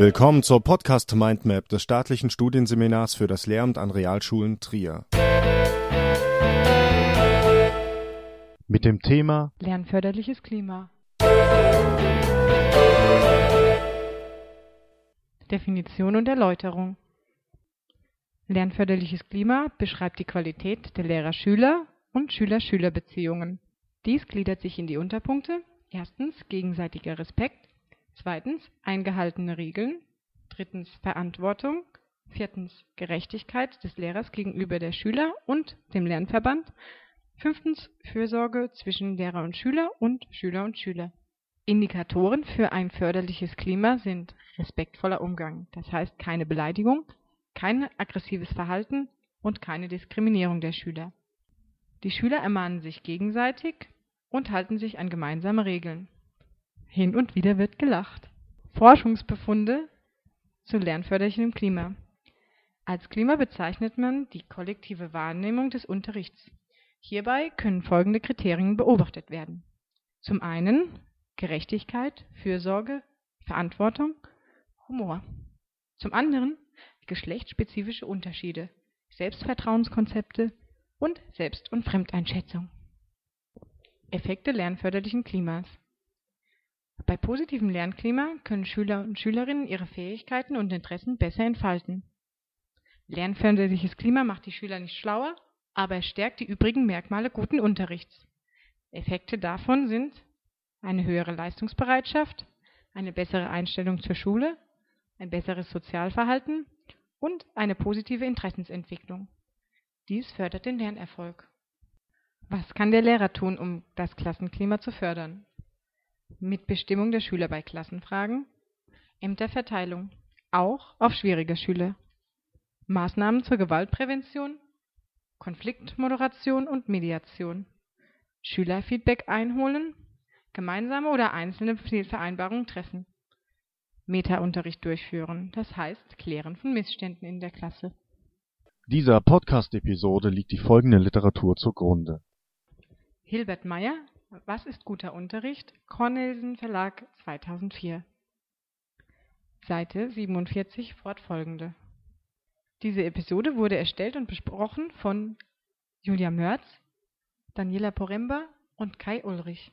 Willkommen zur Podcast Mindmap des staatlichen Studienseminars für das Lehramt an Realschulen Trier. Mit dem Thema Lernförderliches Klima. Definition und Erläuterung. Lernförderliches Klima beschreibt die Qualität der Lehrer-Schüler und Schüler-Schüler-Beziehungen. Dies gliedert sich in die Unterpunkte. Erstens gegenseitiger Respekt, Zweitens eingehaltene Regeln. Drittens Verantwortung. Viertens Gerechtigkeit des Lehrers gegenüber der Schüler und dem Lernverband. Fünftens Fürsorge zwischen Lehrer und Schüler und Schüler und Schüler. Indikatoren für ein förderliches Klima sind respektvoller Umgang, das heißt keine Beleidigung, kein aggressives Verhalten und keine Diskriminierung der Schüler. Die Schüler ermahnen sich gegenseitig und halten sich an gemeinsame Regeln hin und wieder wird gelacht. Forschungsbefunde zu lernförderlichem Klima. Als Klima bezeichnet man die kollektive Wahrnehmung des Unterrichts. Hierbei können folgende Kriterien beobachtet werden. Zum einen Gerechtigkeit, Fürsorge, Verantwortung, Humor. Zum anderen geschlechtsspezifische Unterschiede, Selbstvertrauenskonzepte und Selbst- und Fremdeinschätzung. Effekte lernförderlichen Klimas bei positivem Lernklima können Schüler und Schülerinnen ihre Fähigkeiten und Interessen besser entfalten. Lernförderliches Klima macht die Schüler nicht schlauer, aber es stärkt die übrigen Merkmale guten Unterrichts. Effekte davon sind eine höhere Leistungsbereitschaft, eine bessere Einstellung zur Schule, ein besseres Sozialverhalten und eine positive Interessensentwicklung. Dies fördert den Lernerfolg. Was kann der Lehrer tun, um das Klassenklima zu fördern Mitbestimmung der Schüler bei Klassenfragen, Ämterverteilung (auch auf schwierige Schüler), Maßnahmen zur Gewaltprävention, Konfliktmoderation und Mediation, Schülerfeedback einholen, gemeinsame oder einzelne Zielvereinbarungen treffen, Meta-Unterricht durchführen, das heißt Klären von Missständen in der Klasse. Dieser Podcast-Episode liegt die folgende Literatur zugrunde: Hilbert Meyer was ist guter Unterricht? Cornelsen Verlag 2004 Seite 47 fortfolgende. Diese Episode wurde erstellt und besprochen von Julia Mörz, Daniela Poremba und Kai Ulrich.